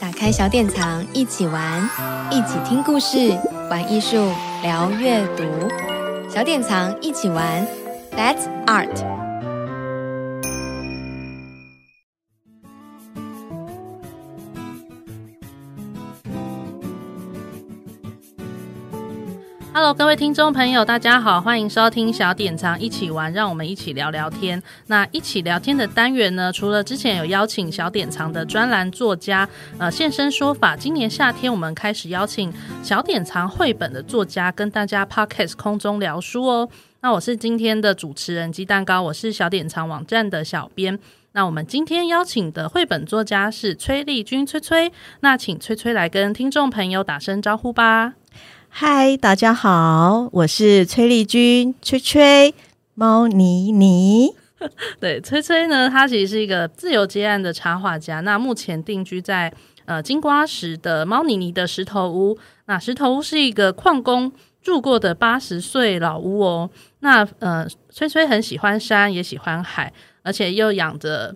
打开小典藏，一起玩，一起听故事，玩艺术，聊阅读。小典藏一起玩，That's Art。Hello，各位听众朋友，大家好，欢迎收听小典藏一起玩，让我们一起聊聊天。那一起聊天的单元呢，除了之前有邀请小典藏的专栏作家呃现身说法，今年夏天我们开始邀请小典藏绘本的作家跟大家 Podcast 空中聊书哦。那我是今天的主持人鸡蛋糕，我是小典藏网站的小编。那我们今天邀请的绘本作家是崔丽君崔崔，那请崔崔来跟听众朋友打声招呼吧。嗨，大家好，我是崔丽君，崔崔猫妮妮。对，崔崔呢，他其实是一个自由接案的插画家。那目前定居在呃金瓜石的猫妮妮的石头屋。那石头屋是一个矿工住过的八十岁老屋哦。那呃，崔崔很喜欢山，也喜欢海，而且又养着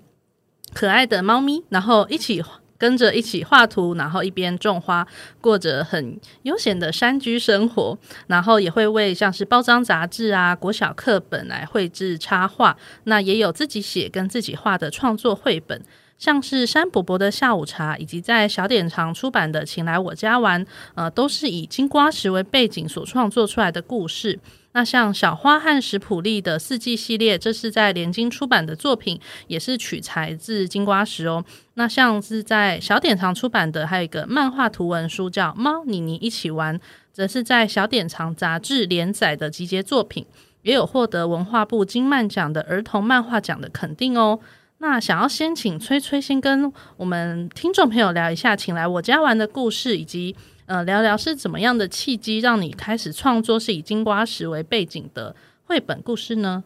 可爱的猫咪，然后一起。跟着一起画图，然后一边种花，过着很悠闲的山居生活。然后也会为像是包装杂志啊、国小课本来绘制插画。那也有自己写跟自己画的创作绘本，像是山伯伯的下午茶，以及在小典藏出版的《请来我家玩》，呃，都是以金瓜石为背景所创作出来的故事。那像小花和史普利的四季系列，这是在联经出版的作品，也是取材自金瓜石哦。那像是在小典藏出版的，还有一个漫画图文书叫《猫妮妮一起玩》，则是在小典藏杂志连载的集结作品，也有获得文化部金漫奖的儿童漫画奖的肯定哦。那想要先请崔崔先跟我们听众朋友聊一下，请来我家玩的故事，以及。呃，聊聊是怎么样的契机让你开始创作是以金瓜石为背景的绘本故事呢？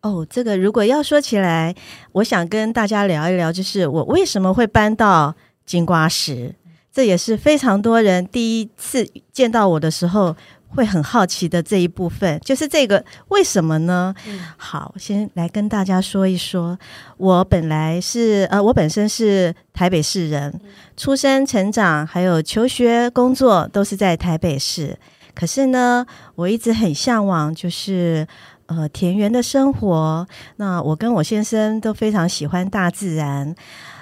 哦，这个如果要说起来，我想跟大家聊一聊，就是我为什么会搬到金瓜石，这也是非常多人第一次见到我的时候。会很好奇的这一部分，就是这个为什么呢？嗯、好，先来跟大家说一说，我本来是呃，我本身是台北市人，嗯、出生、成长还有求学、工作都是在台北市。可是呢，我一直很向往，就是呃田园的生活。那我跟我先生都非常喜欢大自然。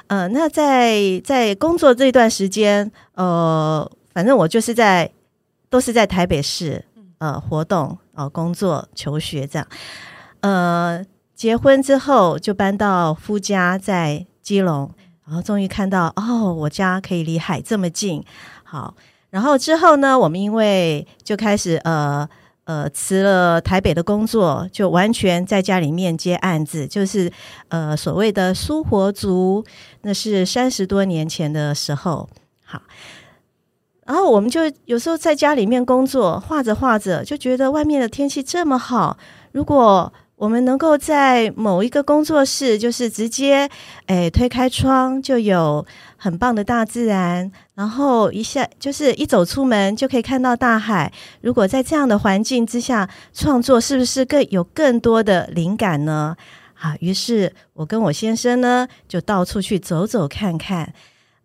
呃，那在在工作这段时间，呃，反正我就是在。都是在台北市，呃，活动、呃，工作、求学这样。呃，结婚之后就搬到夫家在基隆，然后终于看到哦，我家可以离海这么近。好，然后之后呢，我们因为就开始呃呃辞了台北的工作，就完全在家里面接案子，就是呃所谓的苏活族，那是三十多年前的时候。好。然后我们就有时候在家里面工作，画着画着就觉得外面的天气这么好。如果我们能够在某一个工作室，就是直接诶推开窗就有很棒的大自然，然后一下就是一走出门就可以看到大海。如果在这样的环境之下创作，是不是更有更多的灵感呢？啊，于是我跟我先生呢就到处去走走看看。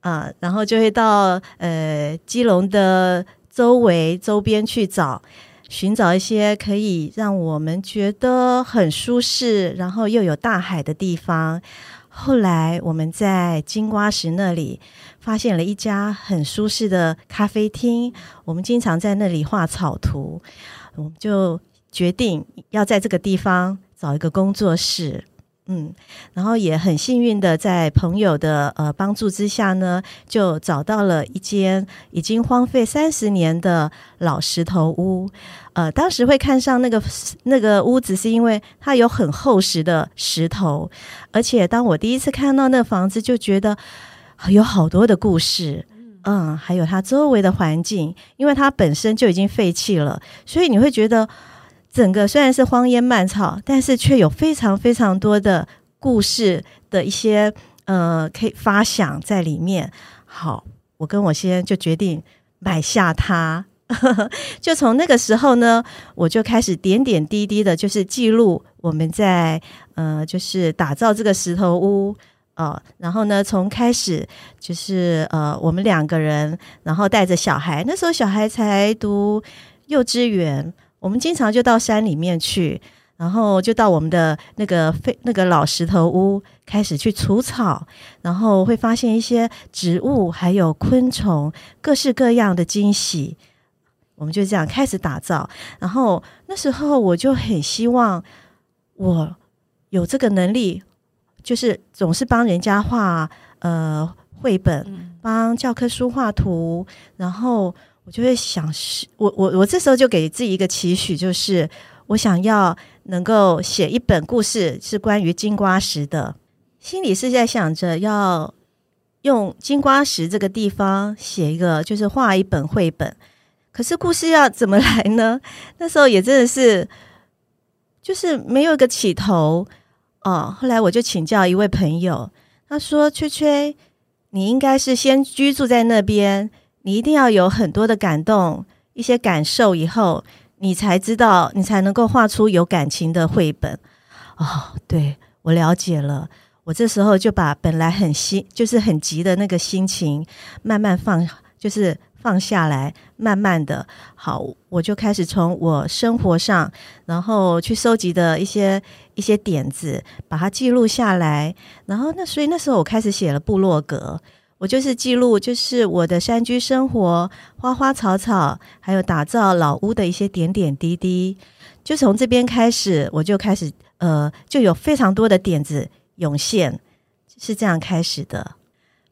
啊，然后就会到呃基隆的周围周边去找，寻找一些可以让我们觉得很舒适，然后又有大海的地方。后来我们在金瓜石那里发现了一家很舒适的咖啡厅，我们经常在那里画草图，我们就决定要在这个地方找一个工作室。嗯，然后也很幸运的在朋友的呃帮助之下呢，就找到了一间已经荒废三十年的老石头屋。呃，当时会看上那个那个屋子，是因为它有很厚实的石头，而且当我第一次看到那房子，就觉得有好多的故事。嗯，还有它周围的环境，因为它本身就已经废弃了，所以你会觉得。整个虽然是荒烟蔓草，但是却有非常非常多的故事的一些呃可以发想在里面。好，我跟我先就决定买下它。就从那个时候呢，我就开始点点滴滴的，就是记录我们在呃就是打造这个石头屋哦，然后呢，从开始就是呃，我们两个人，然后带着小孩，那时候小孩才读幼稚园，我们经常就到山里面去，然后就到我们的那个废那个老石头屋，开始去除草，然后会发现一些植物，还有昆虫，各式各样的惊喜。我们就这样开始打造，然后那时候我就很希望我有这个能力。就是总是帮人家画呃绘本，帮教科书画图，然后我就会想，是我我我这时候就给自己一个期许，就是我想要能够写一本故事，是关于金瓜石的。心里是在想着要用金瓜石这个地方写一个，就是画一本绘本。可是故事要怎么来呢？那时候也真的是，就是没有一个起头。哦，后来我就请教一位朋友，他说：“崔崔，你应该是先居住在那边，你一定要有很多的感动、一些感受，以后你才知道，你才能够画出有感情的绘本。”哦，对，我了解了。我这时候就把本来很心，就是很急的那个心情，慢慢放，就是。放下来，慢慢的，好，我就开始从我生活上，然后去收集的一些一些点子，把它记录下来。然后那所以那时候我开始写了部落格，我就是记录，就是我的山居生活，花花草草，还有打造老屋的一些点点滴滴。就从这边开始，我就开始呃，就有非常多的点子涌现，是这样开始的。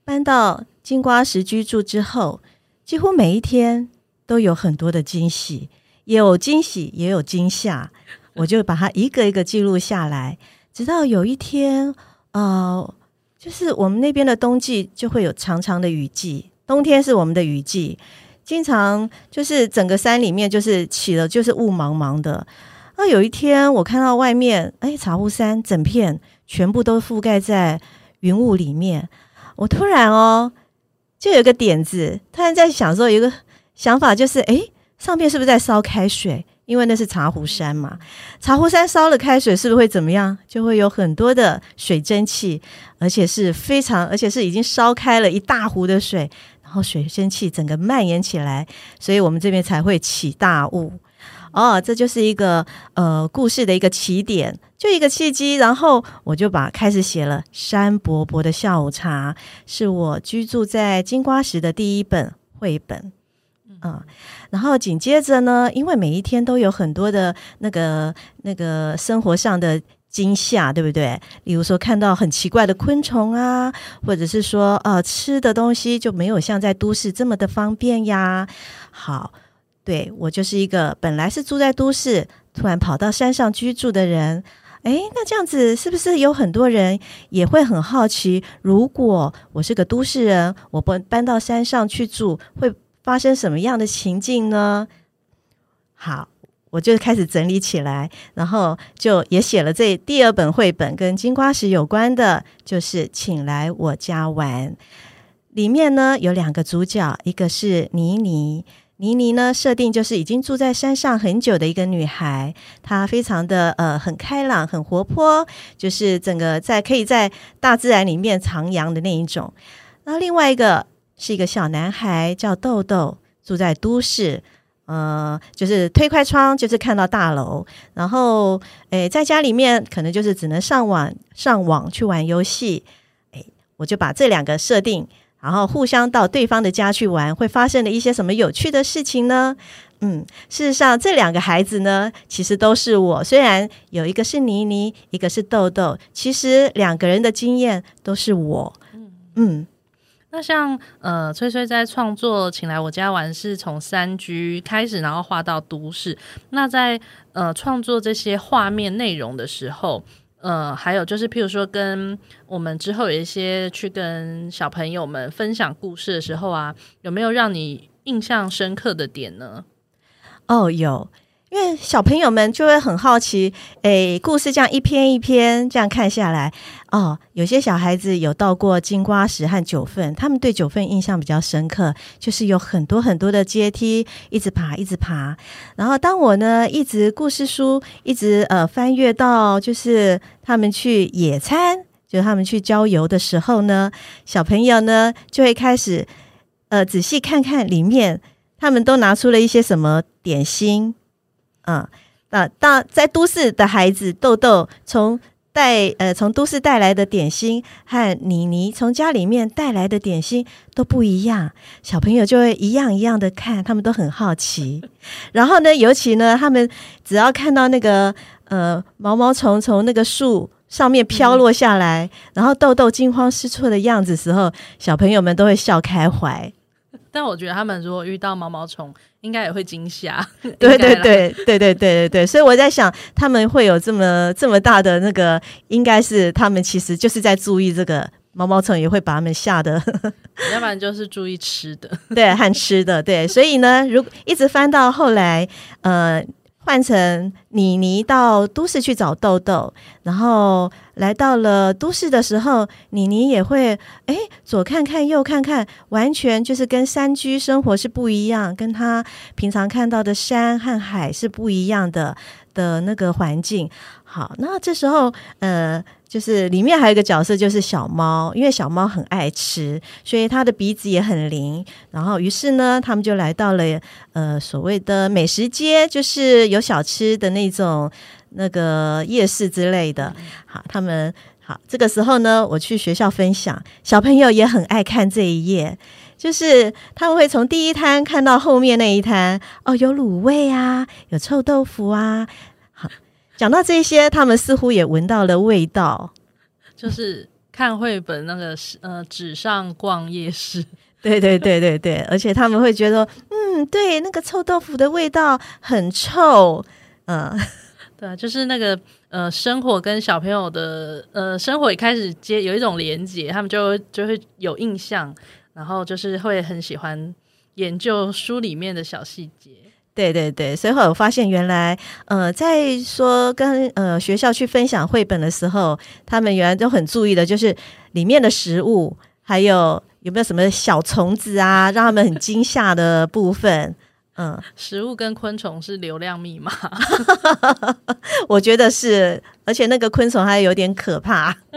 搬到金瓜石居住之后。几乎每一天都有很多的惊喜，有惊喜，也有惊吓。我就把它一个一个记录下来，直到有一天，呃，就是我们那边的冬季就会有长长的雨季，冬天是我们的雨季，经常就是整个山里面就是起了就是雾茫茫的。那有一天我看到外面，哎，茶壶山整片全部都覆盖在云雾里面，我突然哦。就有个点子，突然在想说，有一个想法就是，哎，上面是不是在烧开水？因为那是茶壶山嘛，茶壶山烧了开水，是不是会怎么样？就会有很多的水蒸气，而且是非常，而且是已经烧开了一大壶的水，然后水蒸气整个蔓延起来，所以我们这边才会起大雾。哦，这就是一个呃故事的一个起点，就一个契机，然后我就把开始写了《山伯伯的下午茶》，是我居住在金瓜石的第一本绘本，嗯，然后紧接着呢，因为每一天都有很多的那个那个生活上的惊吓，对不对？例如说看到很奇怪的昆虫啊，或者是说呃吃的东西就没有像在都市这么的方便呀，好。对，我就是一个本来是住在都市，突然跑到山上居住的人。诶，那这样子是不是有很多人也会很好奇？如果我是个都市人，我搬搬到山上去住，会发生什么样的情境呢？好，我就开始整理起来，然后就也写了这第二本绘本，跟金瓜石有关的，就是请来我家玩。里面呢有两个主角，一个是妮妮。妮妮呢，设定就是已经住在山上很久的一个女孩，她非常的呃很开朗、很活泼，就是整个在可以在大自然里面徜徉的那一种。那另外一个是一个小男孩叫豆豆，住在都市，呃，就是推开窗就是看到大楼，然后诶在家里面可能就是只能上网上网去玩游戏，诶，我就把这两个设定。然后互相到对方的家去玩，会发生了一些什么有趣的事情呢？嗯，事实上这两个孩子呢，其实都是我。虽然有一个是妮妮，一个是豆豆，其实两个人的经验都是我。嗯嗯，那像呃，崔崔在创作，请来我家玩，是从山居开始，然后画到都市。那在呃创作这些画面内容的时候。呃，还有就是，譬如说，跟我们之后有一些去跟小朋友们分享故事的时候啊，有没有让你印象深刻的点呢？哦，有。因为小朋友们就会很好奇，诶，故事这样一篇一篇这样看下来，哦，有些小孩子有到过金瓜石和九份，他们对九份印象比较深刻，就是有很多很多的阶梯，一直爬，一直爬。然后当我呢，一直故事书一直呃翻阅到，就是他们去野餐。就是他们去郊游的时候呢，小朋友呢就会开始呃仔细看看里面，他们都拿出了一些什么点心，嗯，那到在都市的孩子豆豆从。带呃，从都市带来的点心和妮妮从家里面带来的点心都不一样，小朋友就会一样一样的看，他们都很好奇。然后呢，尤其呢，他们只要看到那个呃毛毛虫从那个树上面飘落下来，然后豆豆惊慌失措的样子时候，小朋友们都会笑开怀。但我觉得他们如果遇到毛毛虫，应该也会惊吓。对对对对对对对对，所以我在想，他们会有这么这么大的那个，应该是他们其实就是在注意这个毛毛虫，也会把他们吓得。要不然就是注意吃的，对，和吃的，对。所以呢，如果一直翻到后来，呃。换成妮妮到都市去找豆豆，然后来到了都市的时候，妮妮也会哎左看看右看看，完全就是跟山居生活是不一样，跟她平常看到的山和海是不一样的的那个环境。好，那这时候呃。就是里面还有一个角色，就是小猫，因为小猫很爱吃，所以它的鼻子也很灵。然后，于是呢，他们就来到了呃所谓的美食街，就是有小吃的那种那个夜市之类的。好，他们好，这个时候呢，我去学校分享，小朋友也很爱看这一页，就是他们会从第一摊看到后面那一摊，哦，有卤味啊，有臭豆腐啊。讲到这些，他们似乎也闻到了味道，就是看绘本那个呃纸上逛夜市，对对对对对，而且他们会觉得，嗯，对，那个臭豆腐的味道很臭，嗯，对，就是那个呃生活跟小朋友的呃生活也开始接有一种连接，他们就就会有印象，然后就是会很喜欢研究书里面的小细节。对对对，所以后来我发现，原来呃，在说跟呃学校去分享绘本的时候，他们原来都很注意的，就是里面的食物，还有有没有什么小虫子啊，让他们很惊吓的部分。嗯，食物跟昆虫是流量密码，我觉得是，而且那个昆虫还有点可怕。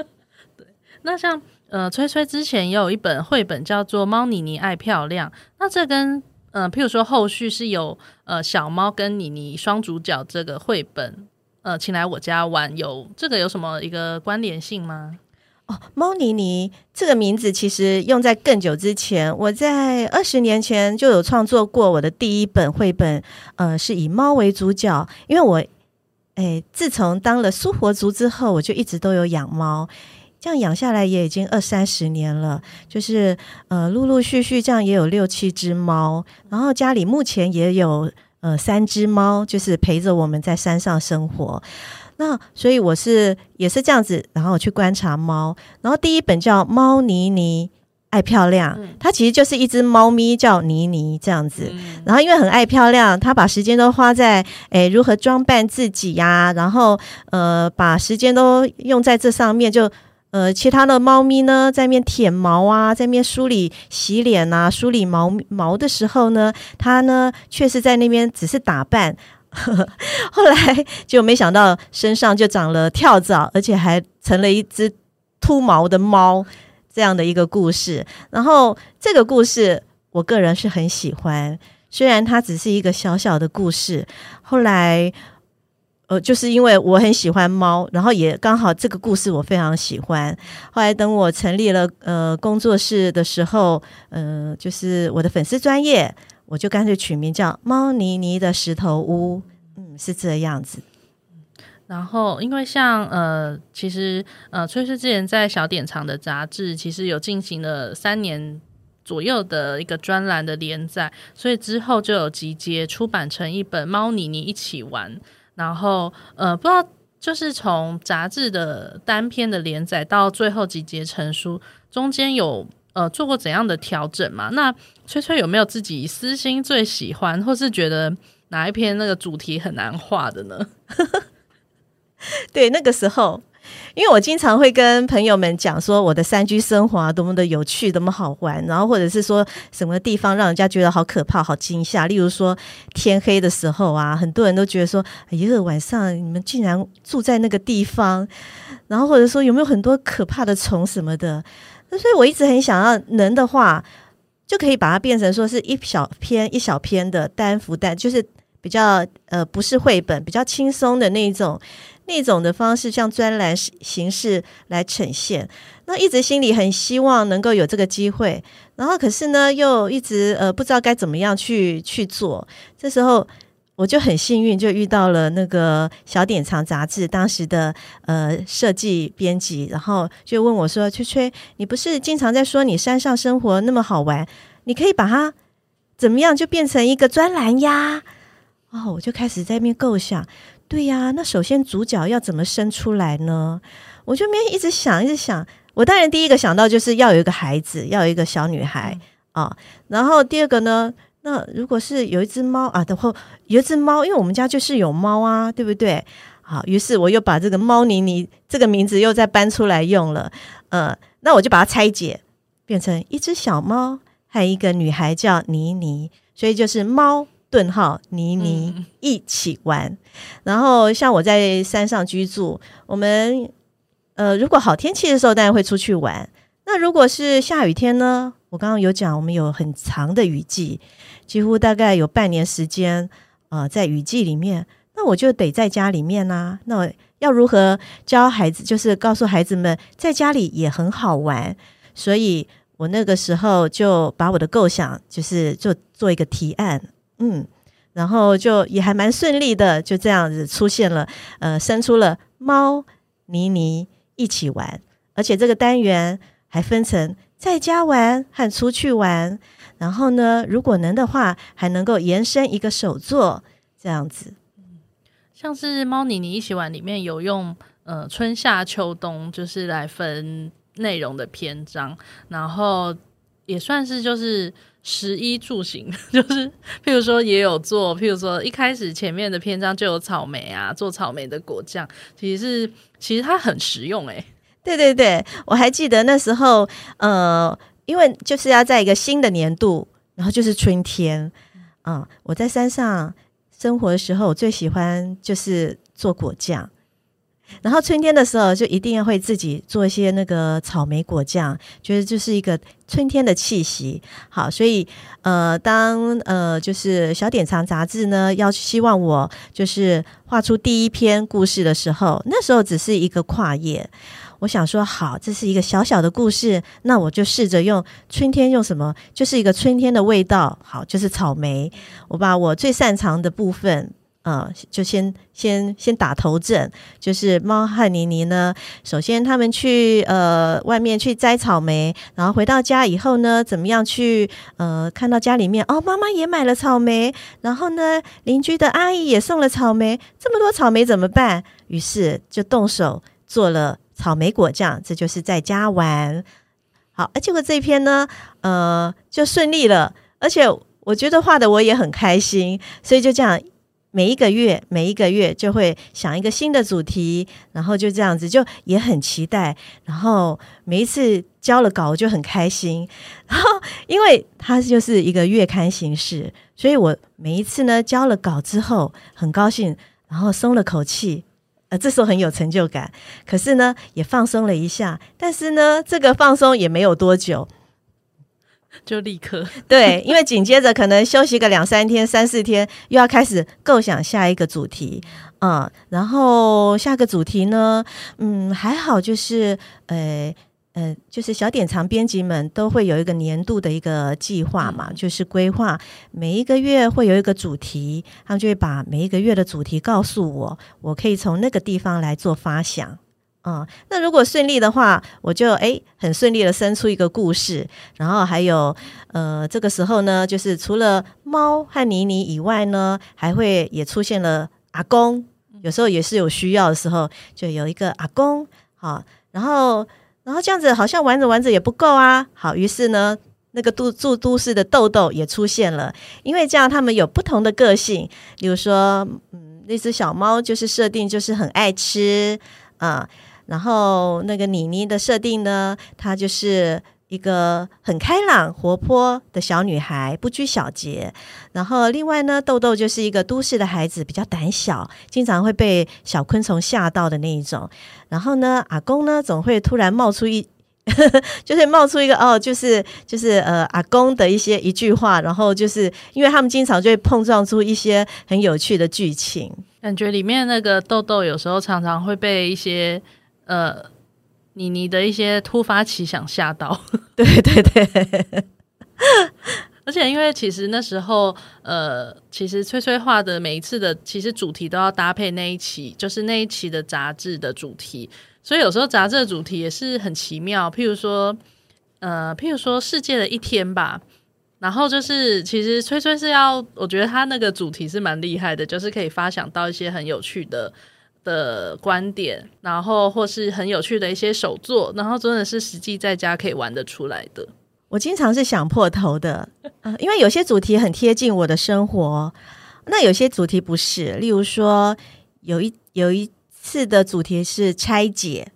对，那像呃，崔崔之前也有一本绘本叫做《猫妮妮爱漂亮》，那这跟嗯、譬如说后续是有呃小猫跟妮妮双主角这个绘本，呃，请来我家玩，有这个有什么一个关联性吗？哦，猫妮妮这个名字其实用在更久之前，我在二十年前就有创作过我的第一本绘本，呃，是以猫为主角，因为我，哎，自从当了苏活族之后，我就一直都有养猫。这样养下来也已经二三十年了，就是呃，陆陆续续这样也有六七只猫，然后家里目前也有呃三只猫，就是陪着我们在山上生活。那所以我是也是这样子，然后我去观察猫，然后第一本叫《猫妮妮爱漂亮》，它其实就是一只猫咪叫妮妮这样子，然后因为很爱漂亮，它把时间都花在诶如何装扮自己呀，然后呃把时间都用在这上面就。呃，其他的猫咪呢，在面舔毛啊，在面梳理洗脸啊，梳理毛毛的时候呢，它呢却是在那边只是打扮。后来就没想到身上就长了跳蚤，而且还成了一只秃毛的猫，这样的一个故事。然后这个故事，我个人是很喜欢，虽然它只是一个小小的故事。后来。呃，就是因为我很喜欢猫，然后也刚好这个故事我非常喜欢。后来等我成立了呃工作室的时候，呃，就是我的粉丝专业，我就干脆取名叫“猫妮妮的石头屋”，嗯，是这样子。然后，因为像呃，其实呃，崔崔之前在小典藏的杂志，其实有进行了三年左右的一个专栏的连载，所以之后就有集结出版成一本《猫妮妮一起玩》。然后，呃，不知道就是从杂志的单篇的连载到最后集结成书，中间有呃做过怎样的调整吗？那崔崔有没有自己私心最喜欢，或是觉得哪一篇那个主题很难画的呢？对，那个时候因为我经常会跟朋友们讲说我的山居生活啊，多么的有趣，多么好玩，然后或者是说什么地方让人家觉得好可怕、好惊吓。例如说天黑的时候啊，很多人都觉得说，哎呀，晚上你们竟然住在那个地方，然后或者说有没有很多可怕的虫什么的。那所以我一直很想要能的话，就可以把它变成说是一小篇一小篇的单幅单，就是比较呃不是绘本，比较轻松的那一种。那种的方式，像专栏形式来呈现，那一直心里很希望能够有这个机会，然后可是呢，又一直呃不知道该怎么样去去做。这时候我就很幸运，就遇到了那个小典藏杂志当时的呃设计编辑，然后就问我说：“崔崔，你不是经常在说你山上生活那么好玩，你可以把它怎么样就变成一个专栏呀？”哦，我就开始在那边构想。对呀，那首先主角要怎么生出来呢？我就没一直想，一直想。我当然第一个想到就是要有一个孩子，要有一个小女孩啊。然后第二个呢，那如果是有一只猫啊，然后有一只猫，因为我们家就是有猫啊，对不对？好，于是我又把这个猫妮妮这个名字又再搬出来用了。呃，那我就把它拆解，变成一只小猫还有一个女孩叫妮妮，所以就是猫。顿号妮妮一起玩，嗯、然后像我在山上居住，我们呃如果好天气的时候，当然会出去玩。那如果是下雨天呢？我刚刚有讲，我们有很长的雨季，几乎大概有半年时间啊、呃，在雨季里面，那我就得在家里面啊。那我要如何教孩子？就是告诉孩子们，在家里也很好玩。所以我那个时候就把我的构想，就是做做一个提案。嗯，然后就也还蛮顺利的，就这样子出现了，呃，生出了猫妮妮一起玩，而且这个单元还分成在家玩和出去玩，然后呢，如果能的话，还能够延伸一个手作这样子。像是猫妮妮一起玩里面有用呃春夏秋冬就是来分内容的篇章，然后也算是就是。食衣住行，就是譬如说也有做，譬如说一开始前面的篇章就有草莓啊，做草莓的果酱，其实是其实它很实用诶、欸。对对对，我还记得那时候，呃，因为就是要在一个新的年度，然后就是春天，嗯、我在山上生活的时候，我最喜欢就是做果酱。然后春天的时候，就一定要会自己做一些那个草莓果酱，觉得就是一个春天的气息。好，所以呃，当呃就是小典藏杂志呢，要希望我就是画出第一篇故事的时候，那时候只是一个跨页。我想说，好，这是一个小小的故事，那我就试着用春天用什么，就是一个春天的味道。好，就是草莓。我把我最擅长的部分。嗯，就先先先打头阵，就是猫和妮妮呢。首先，他们去呃外面去摘草莓，然后回到家以后呢，怎么样去呃看到家里面哦，妈妈也买了草莓，然后呢，邻居的阿姨也送了草莓，这么多草莓怎么办？于是就动手做了草莓果酱，这就是在家玩。好，而结果这篇呢，呃，就顺利了，而且我觉得画的我也很开心，所以就这样。每一个月，每一个月就会想一个新的主题，然后就这样子，就也很期待。然后每一次交了稿，我就很开心。然后，因为它就是一个月刊形式，所以我每一次呢交了稿之后，很高兴，然后松了口气，呃，这时候很有成就感。可是呢，也放松了一下。但是呢，这个放松也没有多久。就立刻对，因为紧接着可能休息个两三天、三四天，又要开始构想下一个主题，嗯，然后下个主题呢，嗯，还好，就是呃呃，就是小典藏编辑们都会有一个年度的一个计划嘛，就是规划每一个月会有一个主题，他们就会把每一个月的主题告诉我，我可以从那个地方来做发想。嗯，那如果顺利的话，我就诶很顺利的生出一个故事，然后还有呃这个时候呢，就是除了猫和妮妮以外呢，还会也出现了阿公，有时候也是有需要的时候，就有一个阿公，好，然后然后这样子好像玩着玩着也不够啊，好，于是呢那个都住都市的豆豆也出现了，因为这样他们有不同的个性，比如说嗯那只小猫就是设定就是很爱吃啊。然后那个妮妮的设定呢，她就是一个很开朗活泼的小女孩，不拘小节。然后另外呢，豆豆就是一个都市的孩子，比较胆小，经常会被小昆虫吓到的那一种。然后呢，阿公呢总会突然冒出一。就是冒出一个哦，就是就是呃阿公的一些一句话，然后就是因为他们经常就会碰撞出一些很有趣的剧情，感觉里面那个豆豆有时候常常会被一些呃妮妮的一些突发奇想吓到，对 对对，而且因为其实那时候呃其实崔崔画的每一次的其实主题都要搭配那一期，就是那一期的杂志的主题。所以有时候杂志的主题也是很奇妙，譬如说，呃，譬如说世界的一天吧。然后就是，其实崔崔是要，我觉得他那个主题是蛮厉害的，就是可以发想到一些很有趣的的观点，然后或是很有趣的一些手作，然后真的是实际在家可以玩得出来的。我经常是想破头的，呃，因为有些主题很贴近我的生活，那有些主题不是。例如说，有一有一。次的主题是拆解，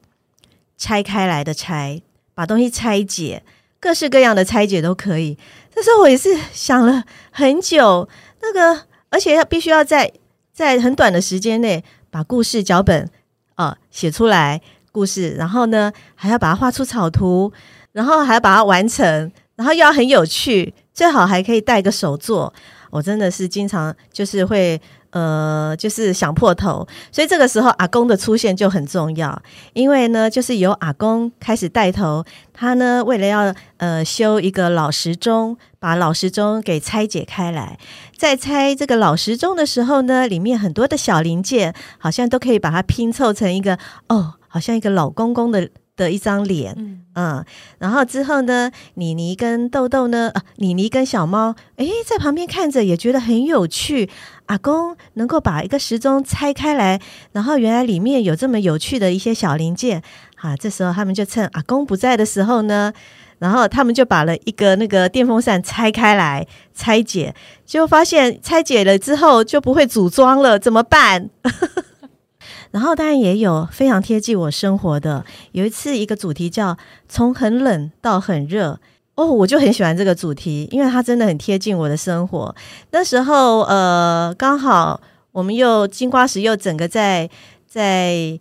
拆开来的拆，把东西拆解，各式各样的拆解都可以。但是我也是想了很久，那个而且要必须要在在很短的时间内把故事脚本啊写出来，故事，然后呢还要把它画出草图，然后还要把它完成，然后又要很有趣，最好还可以带个手作。我真的是经常就是会。呃，就是想破头，所以这个时候阿公的出现就很重要，因为呢，就是由阿公开始带头，他呢为了要呃修一个老时钟，把老时钟给拆解开来，在拆这个老时钟的时候呢，里面很多的小零件，好像都可以把它拼凑成一个哦，好像一个老公公的。的一张脸，嗯，嗯，然后之后呢，妮妮跟豆豆呢，啊，妮妮跟小猫，诶，在旁边看着也觉得很有趣。阿公能够把一个时钟拆开来，然后原来里面有这么有趣的一些小零件，啊，这时候他们就趁阿公不在的时候呢，然后他们就把了一个那个电风扇拆开来拆解，就发现拆解了之后就不会组装了，怎么办？然后当然也有非常贴近我生活的，有一次一个主题叫“从很冷到很热”，哦，我就很喜欢这个主题，因为它真的很贴近我的生活。那时候呃，刚好我们又金瓜石又整个在在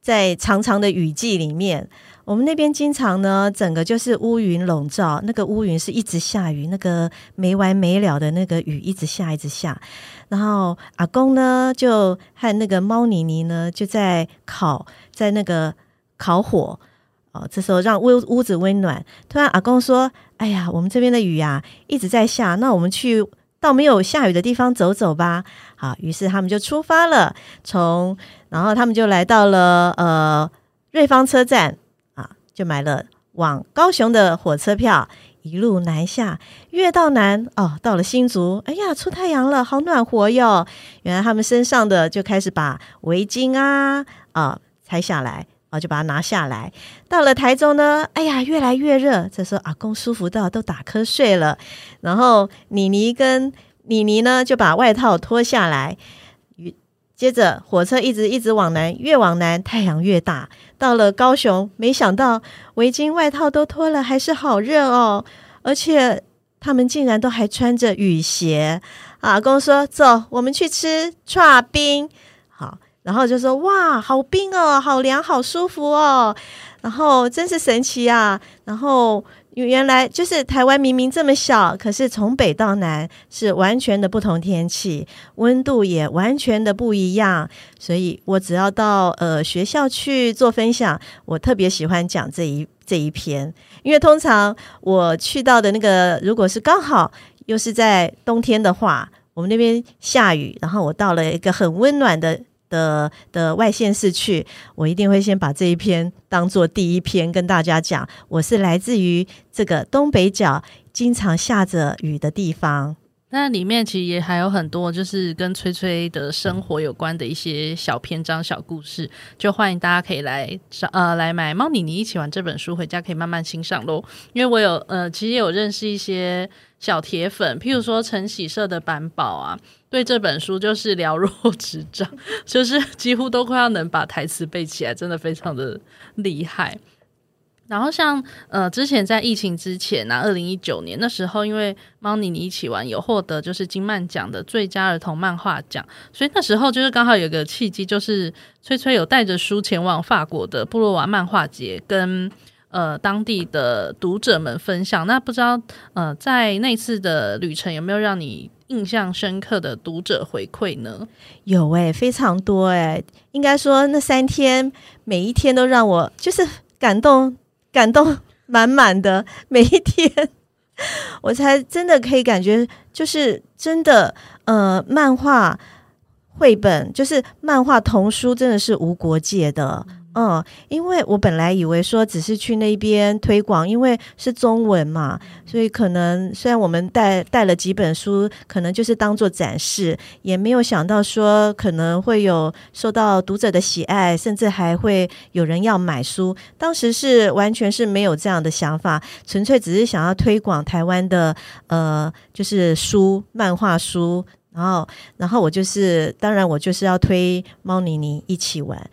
在长长的雨季里面，我们那边经常呢整个就是乌云笼罩，那个乌云是一直下雨，那个没完没了的那个雨一直下一直下。然后阿公呢，就和那个猫妮妮呢，就在烤，在那个烤火哦。这时候让屋屋子温暖。突然阿公说：“哎呀，我们这边的雨呀，一直在下，那我们去到没有下雨的地方走走吧。”好，于是他们就出发了。从然后他们就来到了呃瑞芳车站啊，就买了往高雄的火车票。一路南下，越到南哦，到了新竹，哎呀，出太阳了，好暖和哟！原来他们身上的就开始把围巾啊啊拆下来啊，就把它拿下来。到了台中呢，哎呀，越来越热，这时候阿公舒服到都打瞌睡了。然后妮妮跟妮妮呢，就把外套脱下来。接着火车一直一直往南，越往南太阳越大。到了高雄，没想到围巾外套都脱了，还是好热哦！而且他们竟然都还穿着雨鞋。阿公说：“走，我们去吃冰。”然后就说：“哇，好冰哦，好凉，好舒服哦。”然后真是神奇啊！然后。原来就是台湾明明这么小，可是从北到南是完全的不同天气，温度也完全的不一样。所以我只要到呃学校去做分享，我特别喜欢讲这一这一篇，因为通常我去到的那个，如果是刚好又是在冬天的话，我们那边下雨，然后我到了一个很温暖的。的的外县市去，我一定会先把这一篇当做第一篇跟大家讲。我是来自于这个东北角，经常下着雨的地方。那里面其实也还有很多，就是跟崔崔的生活有关的一些小篇章、小故事，就欢迎大家可以来呃来买《猫妮妮一起玩》这本书回家可以慢慢欣赏喽。因为我有呃，其实有认识一些小铁粉，譬如说晨喜社的板宝啊。对这本书就是了若 指掌，就是几乎都快要能把台词背起来，真的非常的厉害。然后像呃，之前在疫情之前呢、二零一九年那时候，因为猫妮妮一起玩有获得就是金漫奖的最佳儿童漫画奖，所以那时候就是刚好有个契机，就是崔崔有带着书前往法国的布洛瓦漫画节，跟呃当地的读者们分享。那不知道呃，在那次的旅程有没有让你印象深刻的读者回馈呢？有诶、非常多诶、应该说那三天每一天都让我就是感动。感动满满的每一天，我才真的可以感觉，就是真的，呃，漫画绘本，就是漫画童书，真的是无国界的。因为我本来以为说只是去那边推广，因为是中文嘛，所以可能虽然我们带带了几本书，可能就是当做展示，也没有想到说可能会有受到读者的喜爱，甚至还会有人要买书。当时是完全是没有这样的想法，纯粹只是想要推广台湾的呃，就是书，漫画书。然后，然后我就是，当然我就是要推猫妮妮一起玩。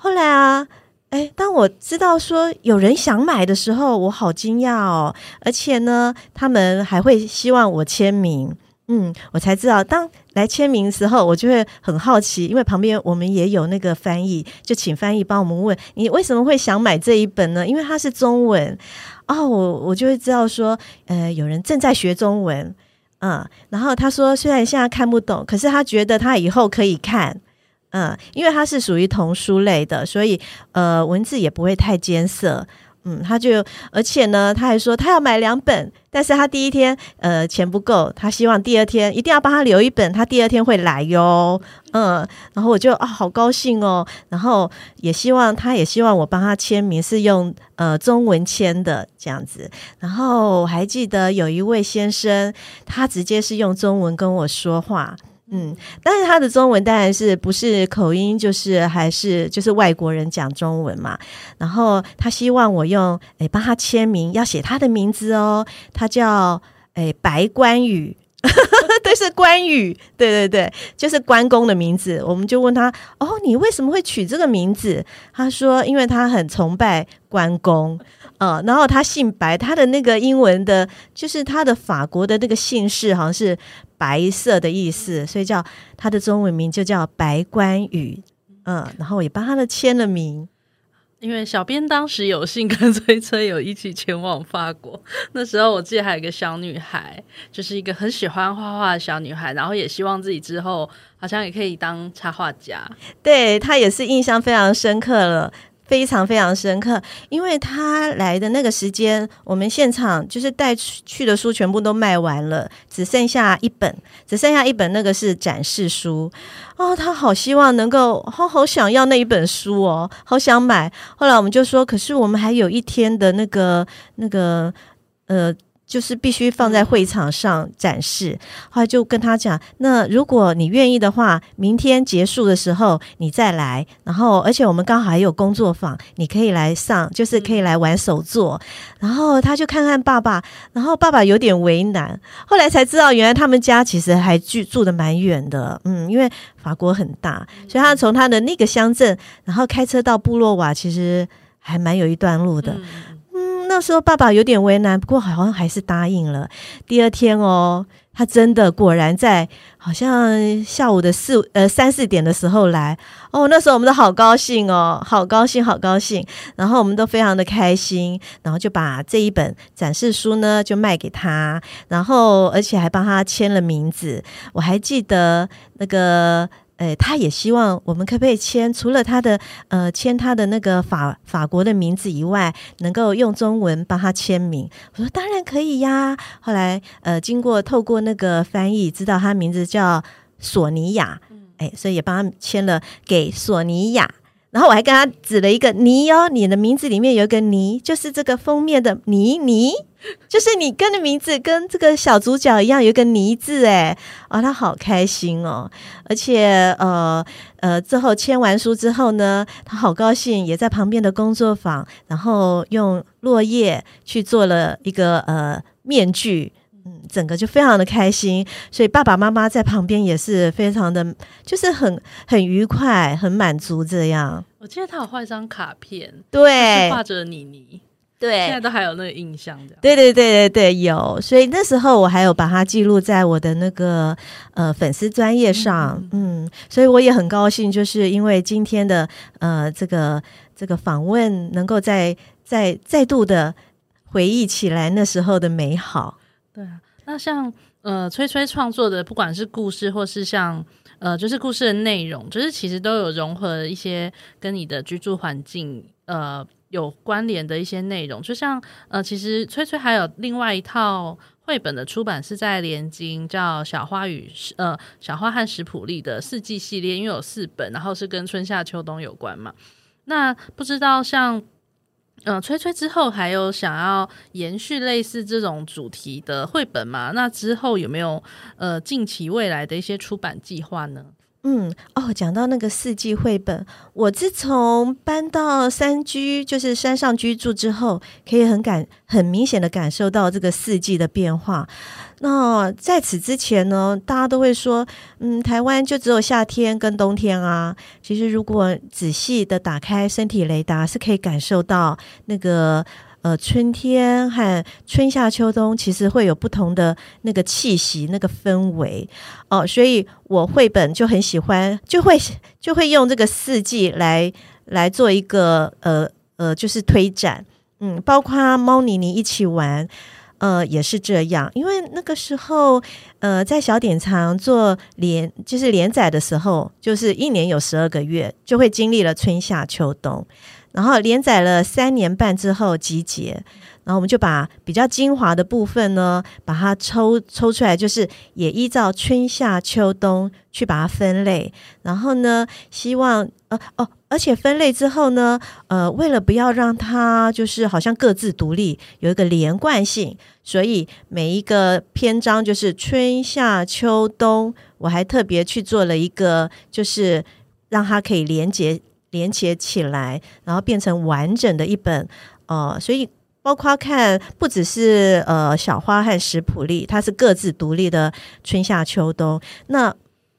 后来啊，诶，当我知道说有人想买的时候，我好惊讶哦！而且呢，他们还会希望我签名，嗯，我才知道，当来签名的时候，我就会很好奇，因为旁边我们也有那个翻译，就请翻译帮我们问你为什么会想买这一本呢？因为它是中文哦，我我就会知道说，呃，有人正在学中文，嗯，然后他说虽然现在看不懂，可是他觉得他以后可以看。嗯，因为它是属于童书类的，所以呃文字也不会太艰涩。嗯，他就而且呢，他还说他要买两本，但是他第一天呃钱不够，他希望第二天一定要帮他留一本，他第二天会来哟。嗯，然后我就啊好高兴哦，然后也希望他也希望我帮他签名是用呃中文签的这样子。然后我还记得有一位先生，他直接是用中文跟我说话。嗯，但是他的中文当然是不是口音，就是还是就是外国人讲中文嘛。然后他希望我用诶帮他签名，要写他的名字哦。他叫诶白关羽，对，是关羽，对对对，就是关公的名字。我们就问他哦，你为什么会取这个名字？他说，因为他很崇拜关公。呃，然后他姓白，他的那个英文的，就是他的法国的那个姓氏好像是白色的意思，所以叫他的中文名就叫白关羽。嗯，然后我也帮他的签了名，因为小编当时有幸跟崔崔有一起前往法国，那时候我记得还有一个小女孩，就是一个很喜欢画画的小女孩，然后也希望自己之后好像也可以当插画家，对，她也是印象非常深刻了。非常非常深刻，因为他来的那个时间，我们现场就是带去的书全部都卖完了，只剩下一本，只剩下一本，那个是展示书。哦，他好希望能够，好好想要那一本书哦，好想买。后来我们就说，可是我们还有一天的那个那个呃。就是必须放在会场上展示，后来就跟他讲，那如果你愿意的话，明天结束的时候你再来，然后而且我们刚好还有工作坊，你可以来上，就是可以来玩手作。然后他就看看爸爸，然后爸爸有点为难，后来才知道原来他们家其实还住住的蛮远的，嗯，因为法国很大，所以他从他的那个乡镇，然后开车到布洛瓦，其实还蛮有一段路的。那时候爸爸有点为难，不过好像还是答应了。第二天哦，他真的果然在好像下午的四呃三四点的时候来哦。那时候我们都好高兴哦，好高兴，好高兴。然后我们都非常的开心，然后就把这一本展示书呢就卖给他，然后而且还帮他签了名字。我还记得那个。诶，他也希望我们可不可以签，除了他的呃签他的那个法法国的名字以外，能够用中文帮他签名。我说当然可以呀。后来呃，经过透过那个翻译，知道他名字叫索尼娅，哎，所以也帮他签了给索尼娅。然后我还跟他指了一个妮哦，你的名字里面有一个妮，就是这个封面的妮妮，就是你跟的名字跟这个小主角一样，有一个妮字哎，啊、哦，他好开心哦，而且呃呃，之后签完书之后呢，他好高兴，也在旁边的工作坊，然后用落叶去做了一个呃面具。整个就非常的开心，所以爸爸妈妈在旁边也是非常的，就是很很愉快、很满足这样。我记得他有画一张卡片，对，画着妮妮。对，现在都还有那个印象的。对对对对对，有。所以那时候我还有把它记录在我的那个呃粉丝专业上，嗯，嗯，所以我也很高兴，就是因为今天的呃这个这个访问，能够再再再度的回忆起来那时候的美好。对啊，那像呃崔崔创作的，不管是故事或是像呃就是故事的内容，就是其实都有融合一些跟你的居住环境呃。有关联的一些内容，就像呃，其实崔崔还有另外一套绘本的出版是在连经，叫《小花与呃小花和史普利》的四季系列，因为有四本，然后是跟春夏秋冬有关嘛。那不知道像嗯，吹吹之后还有想要延续类似这种主题的绘本吗？那之后有没有呃近期未来的一些出版计划呢？嗯哦，讲到那个四季绘本，我自从搬到山居，就是山上居住之后，可以很感很明显的感受到这个四季的变化。那在此之前呢，大家都会说，嗯，台湾就只有夏天跟冬天啊。其实如果仔细的打开身体雷达，是可以感受到那个。呃，春天和春夏秋冬其实会有不同的那个气息、那个氛围。哦，所以我绘本就很喜欢，就会就会用这个四季来来做一个呃呃，就是推展，嗯，包括猫妮妮一起玩，呃，也是这样，因为那个时候呃，在小典藏做连就是连载的时候，就是一年有十二个月，就会经历了春夏秋冬。然后连载了三年半之后集结，然后我们就把比较精华的部分呢，把它抽抽出来，就是也依照春夏秋冬去把它分类。然后呢，希望呃哦，而且分类之后呢，呃，为了不要让它就是好像各自独立，有一个连贯性，所以每一个篇章就是春夏秋冬，我还特别去做了一个，就是让它可以连接。连接起来，然后变成完整的一本，呃，所以包括看不只是呃小花和史普利，它是各自独立的春夏秋冬。那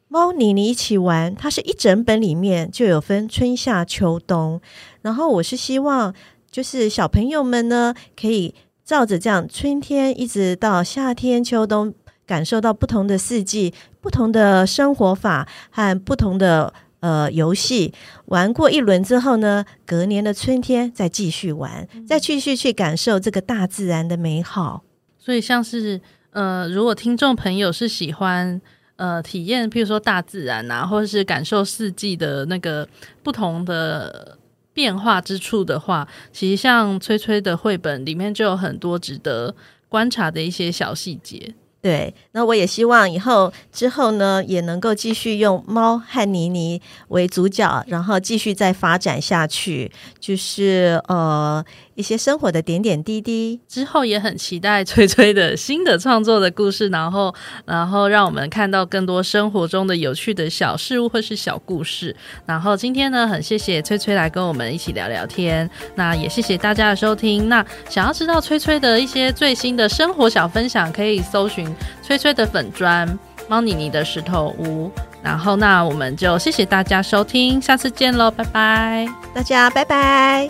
猫妮妮一起玩，它是一整本里面就有分春夏秋冬。然后我是希望，就是小朋友们呢，可以照着这样春天一直到夏天秋冬，感受到不同的四季、不同的生活法和不同的。呃，游戏玩过一轮之后呢，隔年的春天再继续玩，嗯、再继续去感受这个大自然的美好。所以，像是呃，如果听众朋友是喜欢呃体验，譬如说大自然啊，或者是感受四季的那个不同的变化之处的话，其实像崔崔的绘本里面就有很多值得观察的一些小细节。对，那我也希望以后之后呢，也能够继续用猫和妮妮为主角，然后继续再发展下去，就是呃。一些生活的点点滴滴，之后也很期待崔崔的新的创作的故事，然后，然后让我们看到更多生活中的有趣的小事物或是小故事。然后今天呢，很谢谢崔崔来跟我们一起聊聊天，那也谢谢大家的收听。那想要知道崔崔的一些最新的生活小分享，可以搜寻崔崔的粉砖猫妮妮的石头屋。然后，那我们就谢谢大家收听，下次见喽，拜拜，大家拜拜。